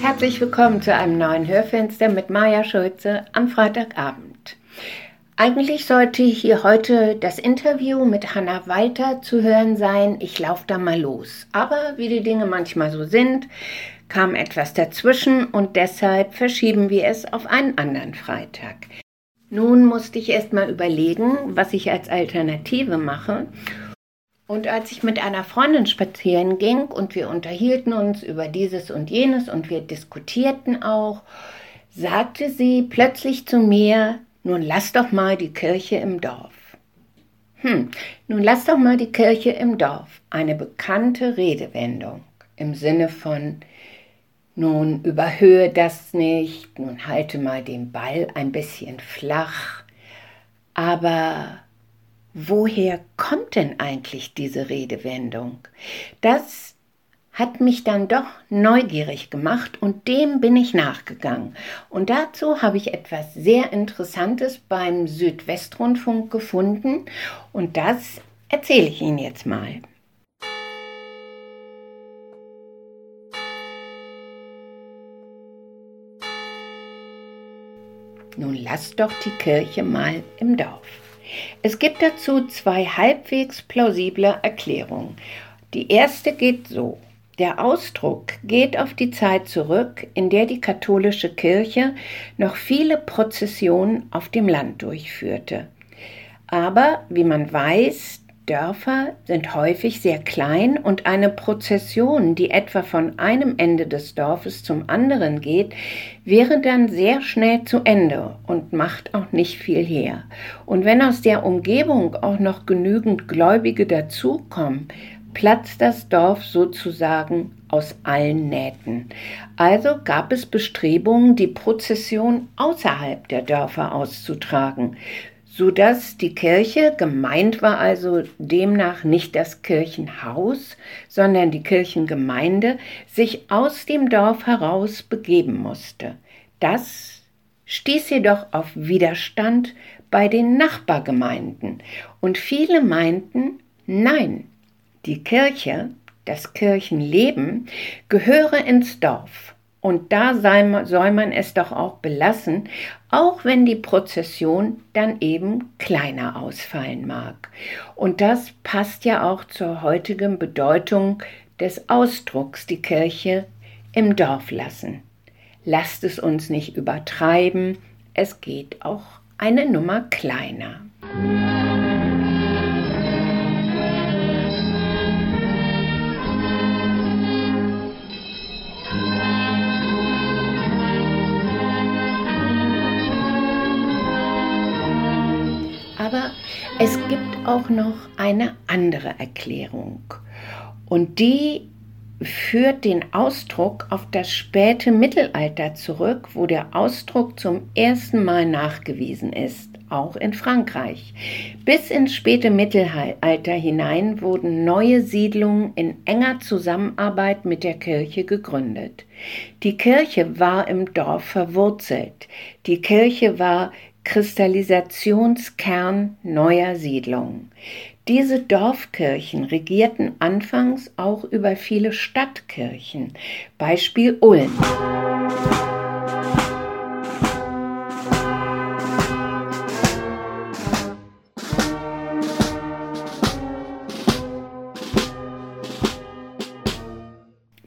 Herzlich willkommen zu einem neuen Hörfenster mit Maja Schulze am Freitagabend. Eigentlich sollte hier heute das Interview mit Hanna Walter zu hören sein. Ich laufe da mal los. Aber wie die Dinge manchmal so sind, kam etwas dazwischen und deshalb verschieben wir es auf einen anderen Freitag. Nun musste ich erst mal überlegen, was ich als Alternative mache und als ich mit einer Freundin spazieren ging und wir unterhielten uns über dieses und jenes und wir diskutierten auch, sagte sie plötzlich zu mir, nun lass doch mal die Kirche im Dorf. Hm, nun lass doch mal die Kirche im Dorf. Eine bekannte Redewendung im Sinne von, nun überhöhe das nicht, nun halte mal den Ball ein bisschen flach. Aber woher kommt denn eigentlich diese Redewendung? Das hat mich dann doch neugierig gemacht und dem bin ich nachgegangen. Und dazu habe ich etwas sehr Interessantes beim Südwestrundfunk gefunden und das erzähle ich Ihnen jetzt mal. Nun lass doch die Kirche mal im Dorf. Es gibt dazu zwei halbwegs plausible Erklärungen. Die erste geht so. Der Ausdruck geht auf die Zeit zurück, in der die katholische Kirche noch viele Prozessionen auf dem Land durchführte. Aber, wie man weiß, Dörfer sind häufig sehr klein und eine Prozession, die etwa von einem Ende des Dorfes zum anderen geht, wäre dann sehr schnell zu Ende und macht auch nicht viel her. Und wenn aus der Umgebung auch noch genügend Gläubige dazukommen, platzt das Dorf sozusagen aus allen Nähten. Also gab es Bestrebungen, die Prozession außerhalb der Dörfer auszutragen so dass die Kirche gemeint war also demnach nicht das Kirchenhaus, sondern die Kirchengemeinde sich aus dem Dorf heraus begeben musste. Das stieß jedoch auf Widerstand bei den Nachbargemeinden und viele meinten, nein, die Kirche, das Kirchenleben gehöre ins Dorf und da soll man es doch auch belassen, auch wenn die Prozession dann eben kleiner ausfallen mag. Und das passt ja auch zur heutigen Bedeutung des Ausdrucks die Kirche im Dorf lassen. Lasst es uns nicht übertreiben, es geht auch eine Nummer kleiner. Aber es gibt auch noch eine andere Erklärung. Und die führt den Ausdruck auf das späte Mittelalter zurück, wo der Ausdruck zum ersten Mal nachgewiesen ist, auch in Frankreich. Bis ins späte Mittelalter hinein wurden neue Siedlungen in enger Zusammenarbeit mit der Kirche gegründet. Die Kirche war im Dorf verwurzelt. Die Kirche war Kristallisationskern neuer Siedlungen. Diese Dorfkirchen regierten anfangs auch über viele Stadtkirchen, Beispiel Ulm.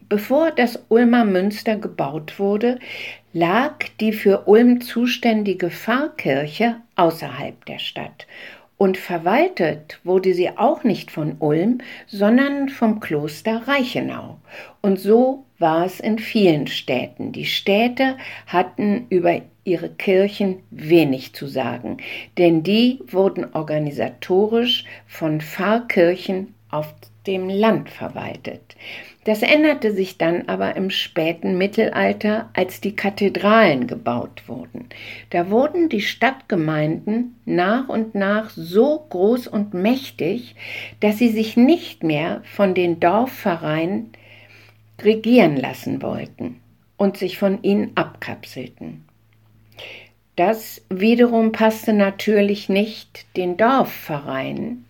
Bevor das Ulmer Münster gebaut wurde, lag die für Ulm zuständige Pfarrkirche außerhalb der Stadt und verwaltet wurde sie auch nicht von Ulm, sondern vom Kloster Reichenau. Und so war es in vielen Städten. Die Städte hatten über ihre Kirchen wenig zu sagen, denn die wurden organisatorisch von Pfarrkirchen auf dem Land verwaltet. Das änderte sich dann aber im späten Mittelalter, als die Kathedralen gebaut wurden. Da wurden die Stadtgemeinden nach und nach so groß und mächtig, dass sie sich nicht mehr von den Dorfvereinen regieren lassen wollten und sich von ihnen abkapselten. Das wiederum passte natürlich nicht den Dorfvereinen,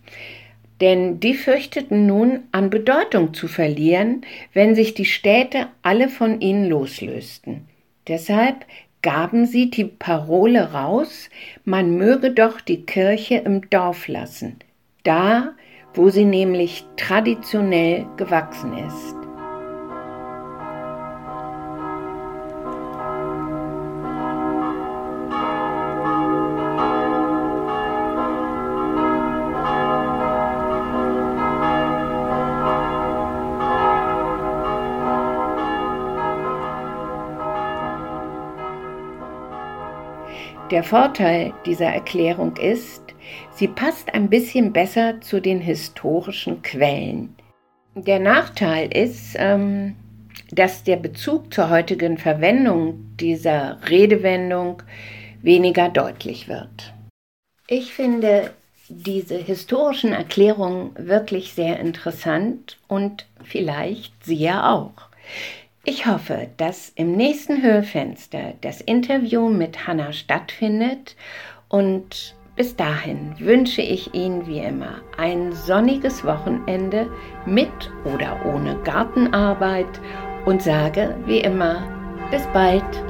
denn die fürchteten nun an Bedeutung zu verlieren, wenn sich die Städte alle von ihnen loslösten. Deshalb gaben sie die Parole raus, man möge doch die Kirche im Dorf lassen, da, wo sie nämlich traditionell gewachsen ist. Der Vorteil dieser Erklärung ist, sie passt ein bisschen besser zu den historischen Quellen. Der Nachteil ist, ähm, dass der Bezug zur heutigen Verwendung dieser Redewendung weniger deutlich wird. Ich finde diese historischen Erklärungen wirklich sehr interessant und vielleicht Sie ja auch. Ich hoffe, dass im nächsten Hörfenster das Interview mit Hanna stattfindet und bis dahin wünsche ich Ihnen wie immer ein sonniges Wochenende mit oder ohne Gartenarbeit und sage wie immer bis bald.